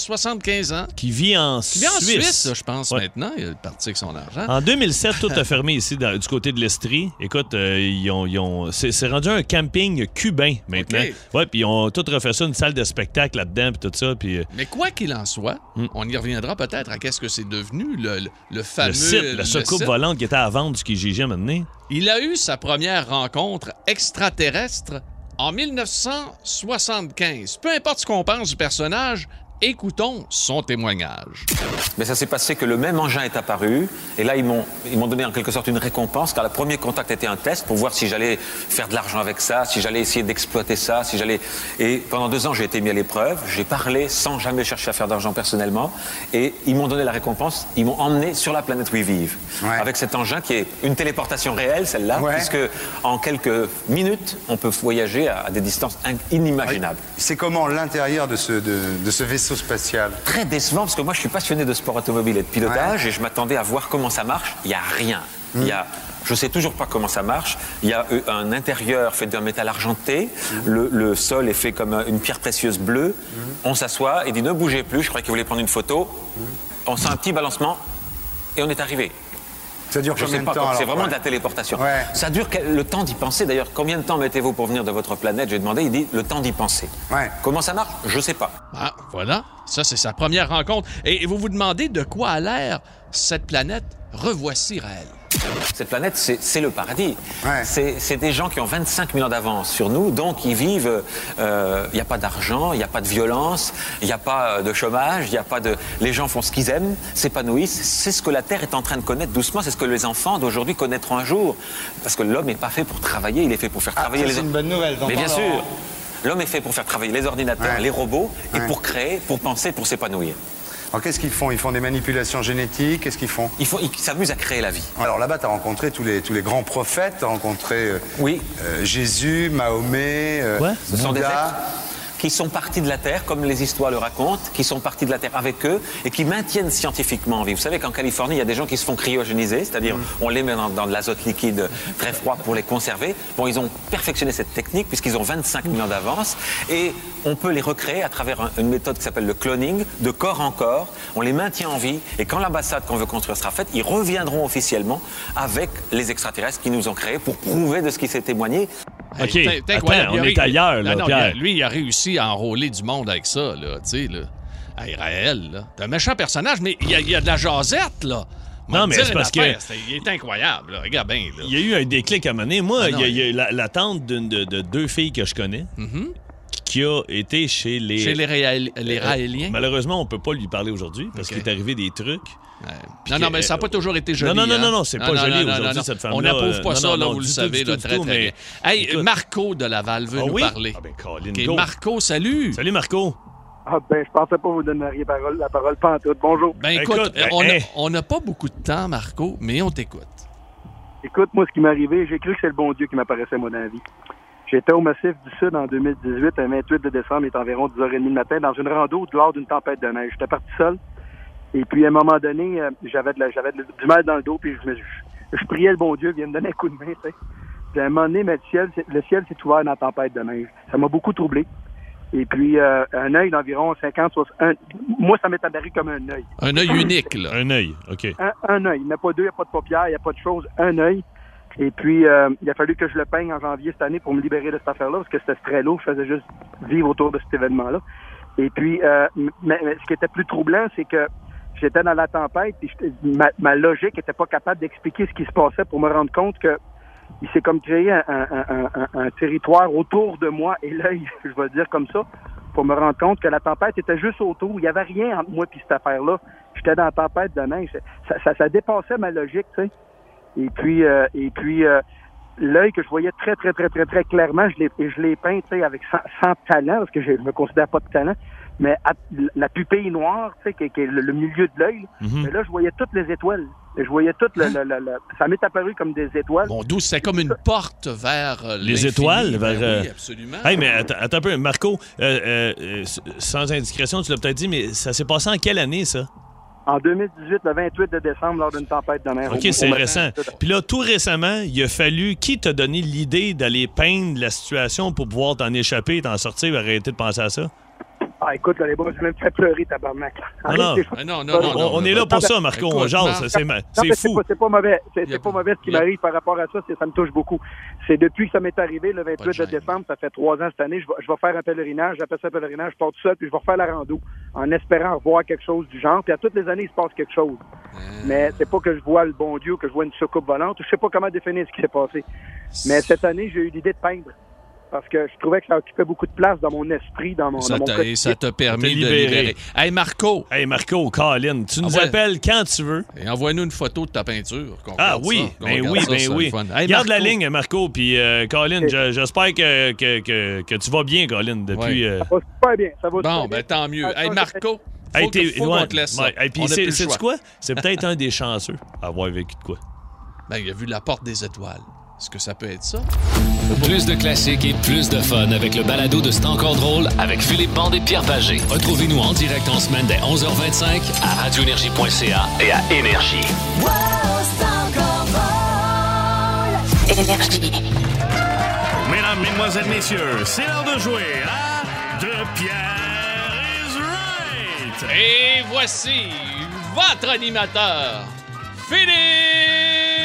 75 ans. Qui vit en Qui vit en Suisse. Suisse, je pense, Ouais. maintenant. Il est parti avec son argent. En 2007, tout a fermé ici dans- du côté de l'Estrie. Écoute, euh, ils ont, ils ont- c'est, rendu un camping cubain maintenant. Ouais, puis ils ont tout refait ça, une salle de spectacle là-dedans, puis tout ça. Puis euh, Mais quoi qu'il en soit, on y reviendra peut-être à qu'est-ce que c'est devenu le, le- le fameux... le site, la soucoupe volante qui était à vendre du Kijiji maintenant. Il a eu sa première rencontre extraterrestre en 1975. Peu importe ce qu'on pense du personnage, écoutons son témoignage. Mais ça s'est passé que le même engin est apparu, et là ils m'ont ils m'ont donné en quelque sorte une récompense, car le premier contact était un test pour voir si j'allais faire de l'argent avec ça, si j'allais essayer d'exploiter ça, si j'allais. Et pendant deux ans j'ai été mis à l'épreuve, j'ai parlé sans jamais chercher à faire d'argent personnellement, et ils m'ont donné la récompense, ils m'ont emmené sur la planète où ils vivent, avec cet engin qui est une téléportation réelle, celle-là, Ouais. puisque en quelques minutes on peut voyager à, des distances in- inimaginables. C'est comment l'intérieur de ce, de, de ce vaisseau spatial très décevant parce que moi je suis passionné de sport automobile et de pilotage et je m'attendais à voir comment ça marche. Il n'y a rien. Il y a, je sais toujours pas comment ça marche. Il y a euh, un intérieur fait d'un métal argenté. Le, le sol est fait comme euh, une pierre précieuse bleue. On s'assoit et dit ne bougez plus. Je croyais qu'il voulait prendre une photo. On sent un petit balancement et on est arrivé. Ça dure Je combien sais de pas, temps, C'est vraiment Ouais. de la téléportation. Ouais. Ça dure le temps d'y penser. D'ailleurs, combien de temps mettez-vous pour venir de votre planète? J'ai demandé, il dit le temps d'y penser. Comment ça marche? Je sais pas. Ah, voilà. Ça, c'est sa première rencontre. Et vous vous demandez de quoi a l'air cette planète? Revoici Raël. Cette planète, c'est le paradis. C'est c'est des gens qui ont 25 000 ans d'avance sur nous, donc ils vivent. euh, Il n'y a pas d'argent, il n'y a pas de violence, il n'y a pas euh, de chômage, il n'y a pas de. Les gens font ce qu'ils aiment, s'épanouissent. C'est ce que la Terre est en train de connaître doucement. C'est ce que les enfants d'aujourd'hui connaîtront un jour. Parce que l'homme n'est pas fait pour travailler, il est fait pour faire travailler ça, les c'est une bonne nouvelle, Mais bien sûr. L'homme est fait pour faire travailler les ordinateurs, les robots, et pour créer, pour penser, pour s'épanouir. Alors qu'est-ce qu'ils font? Ils font des manipulations génétiques? Qu'est-ce qu'ils font? Ils, font, ils s'amusent à créer la vie. Alors là-bas, tu as rencontré tous les, tous les grands prophètes, tu as rencontré euh, oui. euh, Jésus, Mahomet, euh, Ce sont des Bouddha. Qui sont partis de la Terre, comme les histoires le racontent, qui sont partis de la Terre avec eux et qui maintiennent scientifiquement en vie. Vous savez qu'en Californie, il y a des gens qui se font cryogéniser, c'est-à-dire on les met dans, dans de l'azote liquide très froid pour les conserver. Bon, ils ont perfectionné cette technique puisqu'ils ont 25 000 ans d'avance et on peut les recréer à travers un- une méthode qui s'appelle le cloning, de corps en corps. On les maintient en vie et quand l'ambassade qu'on veut construire sera faite, ils reviendront officiellement avec les extraterrestres qui nous ont créés pour prouver de ce qui s'est témoigné. OK, Hey, attends, on est ailleurs, là, non, Pierre. Lui, il a réussi à enrôler du monde avec ça, là, tu sais, là. Hey, Raël, là, t'es un méchant personnage, mais il y, a- il y a de la jasette, là. Non, M'a mais c'est parce que- Il est incroyable, là. Regarde bien, là. Il y a eu un déclic à donné. Moi, Ah il non, y a, il y a eu la, la tante d'une de, de deux filles que je connais qui a été chez les... Mm-hmm. Chez les les Euh, Raéliens? malheureusement, on peut pas lui parler aujourd'hui parce qu'il est arrivé des trucs. Non, non, mais ça n'a pas toujours été joli. Non, non, non, hein. non, non, c'est pas non, joli aujourd'hui, cette femme-là. On n'approuve pas Euh, ça, non, là, non, vous le savez, là, très, très mais- bien. Hey, Écoute. Marco de Laval veut Ah nous parler. Ah ben. Marco, salut. Salut, Marco. Ah ben, je pensais pas vous parole, la parole pas en tout. Bonjour. Ben écoute, on a- on n'a pas beaucoup de temps, Marco, mais on t'écoute. Écoute, moi, ce qui m'est arrivé, j'ai cru que c'est le bon Dieu qui m'apparaissait, moi, dans la vie. J'étais au Massif du Sud en 2018, un 28 de décembre, il est environ 10h30 du matin, dans une rando lors d'une tempête de neige. J'étais parti seul. Et puis, à un moment donné, euh, j'avais de la- j'avais du mal dans le dos, puis je, me, je, je priais le bon Dieu, viens me donner un coup de main, tu sais. Puis, à un moment donné, mais le ciel, s'est- le ciel s'est ouvert dans la tempête de neige. Ça m'a beaucoup troublé. Et puis, euh, un œil d'environ 50, 60... un- moi, ça m'est apparu comme un œil. Un œil unique, là. Un œil, OK. Un, un œil. Il n'y en a pas deux, il n'y a pas de paupières, il n'y a pas de choses. Un œil. Et puis, euh, il a fallu que je le peigne en janvier cette année pour me libérer de cette affaire-là, parce que c'était très lourd. Je faisais juste vivre autour de cet événement-là. Et puis, euh, mais, mais ce qui était plus troublant, c'est que j'étais dans la tempête j'étais- ma, logique n'était pas capable d'expliquer ce qui se passait pour me rendre compte que il s'est comme créé un, territoire autour de moi et l'œil, je vais le dire comme ça, pour me rendre compte que la tempête était juste autour. Il n'y avait rien entre moi et cette affaire-là. J'étais dans la tempête de neige. Ça, dépassait ma logique, tu sais. Et puis, euh, et puis euh, l'œil que je voyais très, très, très, très, très clairement, je l'ai, peint, avec sans, sans talent, parce que je, je me considère pas de talent, mais à- la pupille noire, tu sais, qui, est- qui est le, le milieu de l'œil, Mhm. mais là, je voyais toutes les étoiles. Je voyais toutes, le, le- le- le- ça m'est apparu comme des étoiles. Bon, d'où c'était comme une porte vers euh, Les l'infini. étoiles Ben vers. oui, euh, absolument. Hey, mais attends, attends un peu, Marco, euh, euh, sans indiscrétion, tu l'as peut-être dit, mais ça s'est passé en quelle année, ça? En 2018, le 28 de décembre, lors d'une tempête de neige. OK, Au- c'est au- récent. Puis là, tout récemment, il a fallu. Qui t'a donné l'idée d'aller peindre la situation pour pouvoir t'en échapper, t'en sortir arrêter de penser à ça? Ah, écoute, là, les boys, je vais me faire pleurer, tabarnak. Non, non. Arrête, Ah, non, On- on est là pour ça, Marco, on jase, c'est ma- Non, c'est mais fou. pas- C'est pas mauvais. C'est pas mauvais ce qui m'arrive par rapport à ça. c'est- Ça me touche beaucoup. C'est depuis que ça m'est arrivé le Pas de 28 de gêne. décembre, ça fait trois ans cette année, je vais, je vais faire un pèlerinage. J'appelle ça un pèlerinage. Je pars tout seul, puis je vais refaire la rando en espérant revoir quelque chose du genre. Puis à toutes les années, il se passe quelque chose. Mais c'est pas que je vois le bon Dieu, que je vois une soucoupe volante. Je sais pas comment définir ce qui s'est passé. Mais cette année, j'ai eu l'idée de peindre. Parce que je trouvais que ça occupait beaucoup de place dans mon esprit, dans mon, Ça dans mon et ça t'a permis de libérer. Hey, Marco, Hey, Marco, Colin, tu nous appelles quand tu veux. et envoie-nous une photo de ta peinture. Ah regarde oui, ça, ben oui, ça, ben oui. Hey, Garde la ligne, Marco, puis euh, Colin, je- j'espère que, que, que, que tu vas bien, Colin, depuis... Ouais. euh, Ça va super bien. Ça va Bon, super ben bien. tant mieux. Hey, Marco, faut, Hey, que- t'es- faut ouais, qu'on te laisse ça. Hey, puis c'est- quoi? C'est peut-être un des chanceux à avoir vécu de quoi? Ben, il a vu la porte des étoiles. Est-ce que ça peut être ça? Plus de classiques et plus de fun avec le balado de C'est encore drôle avec Philippe Bande et Pierre Pagé. Retrouvez-nous en direct en semaine dès 11h25 à radioénergie.ca et à Énergie. Énergie. Mesdames, Mesdemoiselles, Messieurs, c'est l'heure de jouer à De Pierre is Right. Et voici votre animateur, Philippe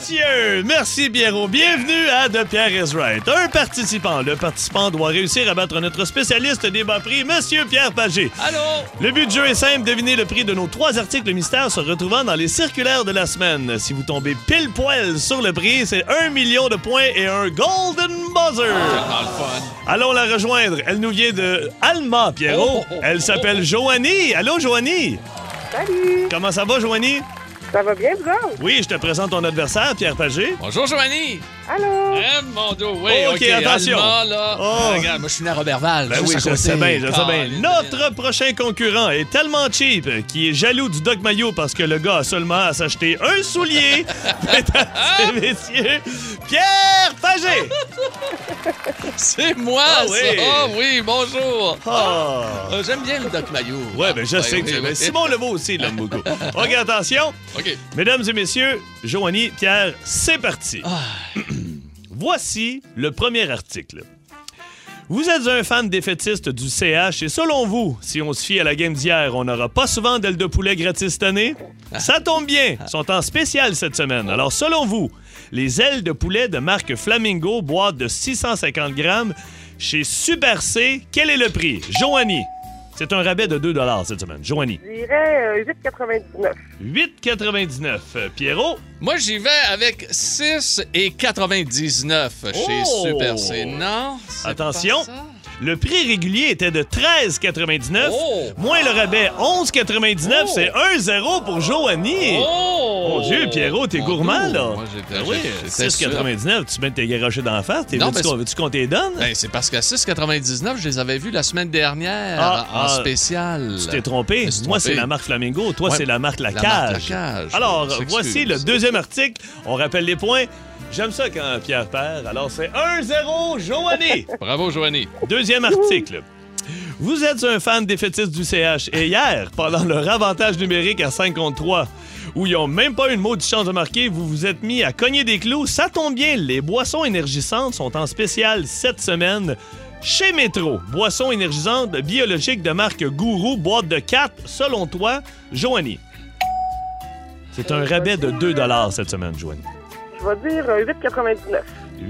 Monsieur, merci Pierrot. Bienvenue à The Pierre is Right. Un participant. Le participant doit réussir à battre notre spécialiste des bas prix, Monsieur Pierre Pagé. Allô? Le but du jeu est simple, deviner le prix de nos trois articles mystères se retrouvant dans les circulaires de la semaine. Si vous tombez pile poil sur le prix, c'est un million de points et un Golden Buzzer. Allons la rejoindre. Elle nous vient de Alma, Pierrot. Elle s'appelle Joanie. Allô, Joanie? Salut! Comment ça va, Joanie? Ça va bien, vous autres? Oui, je te présente ton adversaire, Pierre Pagé. Bonjour, Joanie. Allô? Eh, mon dos, oui, Oh, OK, attention. Alma, là. Oh. Ah, regarde, moi, je suis né à Robertval. Ben oui, je sais bien, je sais bien. Notre prochain concurrent est tellement cheap qu'il est jaloux du Doc Mayo parce que le gars a seulement à s'acheter un soulier. Mesdames et messieurs, Pierre Pagé! C'est moi, Ah ça. oui. Ah oui, bonjour. Euh, J'aime bien le Doc Mayo. Ouais, ben je Ouais, sais que oui, tu oui. Simon Lebeau aussi l'aime beaucoup. OK, attention. OK. Mesdames et messieurs, Joanie, Pierre, c'est parti. Ah. Voici le premier article. Vous êtes un fan défaitiste du CH et selon vous, si on se fie à la game d'hier, on n'aura pas souvent d'ailes de poulet gratis cette année? Ça tombe bien, ils sont en spécial cette semaine. Alors selon vous, les ailes de poulet de marque Flamingo, boîte de 650 grammes, chez Super C, quel est le prix? Joanie, c'est un rabais de 2 cette semaine. Joanie. Je dirais euh, 8,99. 8,99. Euh, Pierrot? Moi, j'y vais avec 6 et 99 chez Oh! Super C. Non? Attention, pas ça? Le prix régulier était de 13,99. Oh! Moins le rabais, 11,99. Oh! C'est 1-0 pour Joanie. Oh! Mon Dieu, Pierrot, t'es Mon gourmand, là. moi, j'étais- Ben oui, j'étais 6,99. Tu mets tes garochés d'en face. T'es- Non, Veux-tu mais qu'on c'est- veux-tu qu'on t'es donne? Ben, c'est parce qu'à 6,99, je les avais vus la semaine dernière Ah, en ah, spécial. Tu t'es trompé. Moi, c'est la marque Flamingo. Toi, Ouais, c'est la marque La la marque Cage. La Cage. Alors, voici le deuxième article. On rappelle les points. J'aime ça quand Pierre perd. Alors, c'est 1-0, Joanie. Bravo, Joanie. Deuxième article. Vous êtes un fan défaitiste du CH et hier, pendant leur avantage numérique à 5 contre 3, où ils n'ont même pas eu une maudite chance de marquer, vous vous êtes mis à cogner des clous. Ça tombe bien, les boissons énergisantes sont en spécial cette semaine chez Métro. Boissons énergisantes biologiques de marque Gourou, boîte de 4, selon toi, Joanie. C'est un rabais de 2 cette semaine, Joanie. Je vais dire euh, 8,99.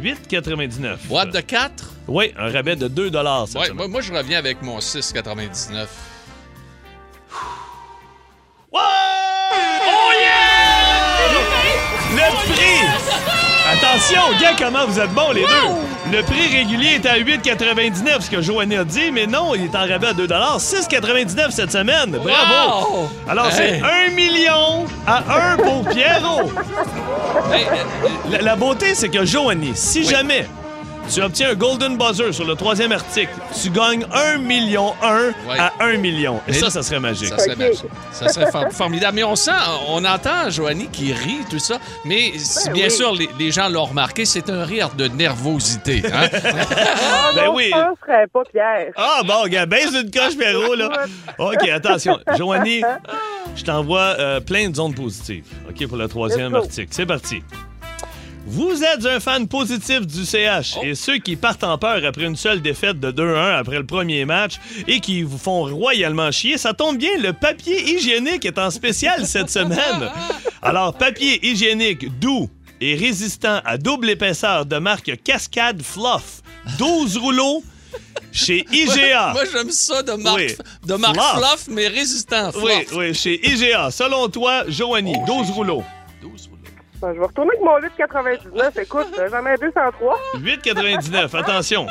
8,99. Boîte de 4? Oui, un rabais de 2 cette Ouais, semaine. moi, moi, je reviens avec mon 6,99. Attention, gars, comment vous êtes bons les deux? Le prix régulier est à 8,99, ce que Joanie a dit, mais non, il est en rabais à 2 6,99 cette semaine. Bravo! Wow! Alors, c'est Hey! 1 million à 1 pour Pierrot. Hey, euh, La, la beauté, c'est que Joanie, si jamais tu obtiens un Golden Buzzer sur le troisième article, tu gagnes 1 million 1 Ouais. à 1 million. Et Mais- ça, ça serait magique. Ça serait, magique. ça serait for- formidable. Mais on sent, on entend Joanie qui rit, tout ça. Mais Ben bien oui. sûr les, les gens l'ont remarqué, c'est un rire de nervosité. hein? Ah Ben non, oui. je penserais pas, Pierre. Ah, bon, gars, baisse une coche, Perrault, là. OK, attention. Joanie, je t'envoie euh, plein de zones positives, OK, pour le troisième article. C'est parti. Vous êtes un fan positif du CH Oh. et ceux qui partent en peur après une seule défaite de 2-1 après le premier match et qui vous font royalement chier, ça tombe bien, le papier hygiénique est en spécial cette semaine. Alors, papier hygiénique doux et résistant à double épaisseur de marque Cascade Fluff, 12 rouleaux chez IGA. Moi, j'aime ça de marque, Oui. de marque Fluff. fluff. mais résistant. Fluff. Oui, oui, chez IGA. Selon toi, Joanie, 12 rouleaux. Ben, je vais retourner avec mon 8,99. Écoute, j'en ai 203. 8,99. Attention.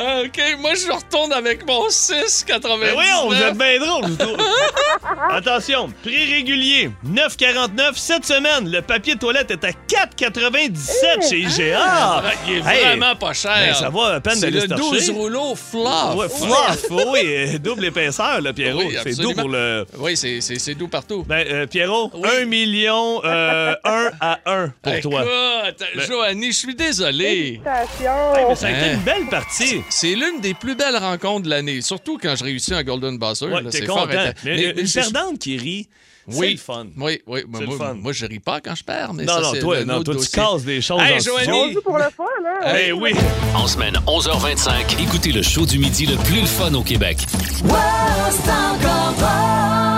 Ah, OK, moi, je retourne avec mon 6,99. Ben voyons, vous êtes bien drôle. Attention, prix régulier, 9,49 cette semaine. Le papier de toilette est à 4,97 chez IGA. Ah, il est Hey, vraiment pas cher. ben, ça va à peine d'aller le se torcher. 12 rouleaux fluff. Ouais, fluff, oui, euh, double épaisseur, là, Pierrot. Oui, c'est doux pour le... Oui, c'est- c'est c'est doux partout. Ben, euh, Pierrot, 1 million, euh, 1 à 1 pour toi. Écoute, Ben- Joanie, je suis désolé. Félicitations. Hey, mais ça a été Hein? une belle partie. C'est l'une des plus belles rencontres de l'année, surtout quand je réussis un Golden Buzzer. Ouais, là, t'es c'est content. fort Mais, Mais- une perdante qui rit, c'est Oui. le fun. Oui, oui. C'est moi, le fun. moi, je ris pas quand je perds, mais Non, ça, non, c'est toi, non, toi, tu casses des choses Hey, en Joanie! pour le fun, hein? Ben oui. En semaine, 11h25, écoutez le show du midi le plus le fun au Québec. Wow, c'est.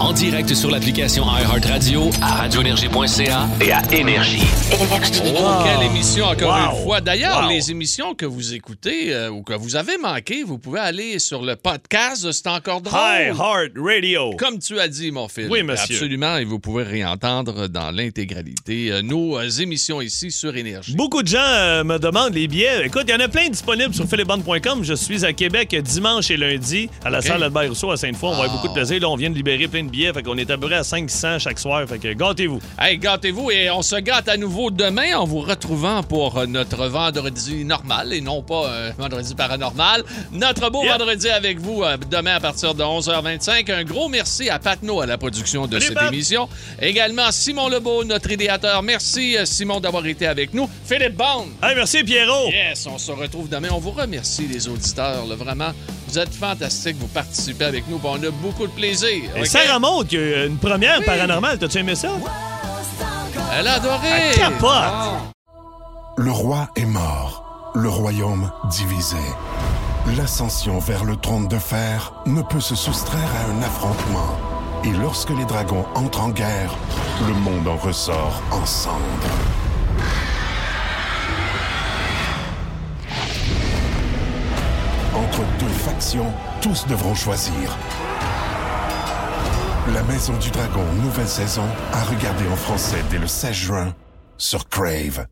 En direct sur l'application iHeartRadio, à radioénergie.ca et à Énergie. Oh, quelle émission encore Wow. une fois. D'ailleurs, Wow. les émissions que vous écoutez euh, ou que vous avez manquées, vous pouvez aller sur le podcast de C'est encore drôle. Hi Heart Radio. Comme tu as dit, mon fils. Oui, monsieur. Absolument, et vous pouvez réentendre dans l'intégralité euh, nos euh, émissions ici sur Énergie. Beaucoup de gens euh, me demandent les billets. Écoute, il y en a plein disponibles sur philiband.com. Je suis à Québec dimanche et lundi à la OK. salle Albert Rousseau à Sainte-Foy. On va avoir Ah. beaucoup de plaisir. Là, on vient de libérer plein de billets. Fait qu'on est à peu près à 500 chaque soir. Fait que gâtez-vous. Hey, gâtez-vous et on se gâte à nouveau demain en vous retrouvant pour euh, notre vendredi normal et non pas euh, vendredi paranormal. Notre beau Yep. vendredi avec vous euh, demain à partir de 11h25. Un gros merci à Patno à la production de cette Pat. émission. Également Simon Lebeau, notre idéateur. Merci Simon d'avoir été avec nous. Philippe Bond. Hey, merci Pierrot. Yes, on se retrouve demain. On vous remercie les auditeurs. là, vraiment, vous êtes fantastiques. Vous participez avec nous. On a beaucoup de plaisir. Et? Qui a eu une première paranormale. T'as-tu aimé ça? Elle a adoré. Elle capote. Le roi est mort, le royaume divisé. L'ascension vers le trône de fer ne peut se soustraire à un affrontement. Et lorsque les dragons entrent en guerre, le monde en ressort en cendres. Entre deux factions, tous devront choisir. La Maison du Dragon, nouvelle saison, à regarder en français dès le 16 juin sur Crave.